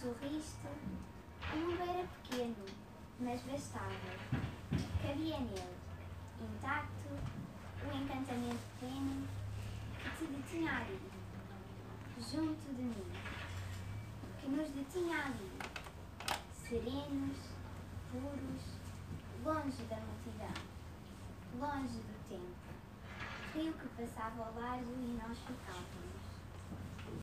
Sorriste, o mundo era é pequeno, mas bastava. Cabia nele, intacto, o encantamento pleno que te detinha ali, junto de mim, que nos detinha ali, serenos, puros, longe da multidão, longe do tempo, rio que passava ao lado e nós ficamos.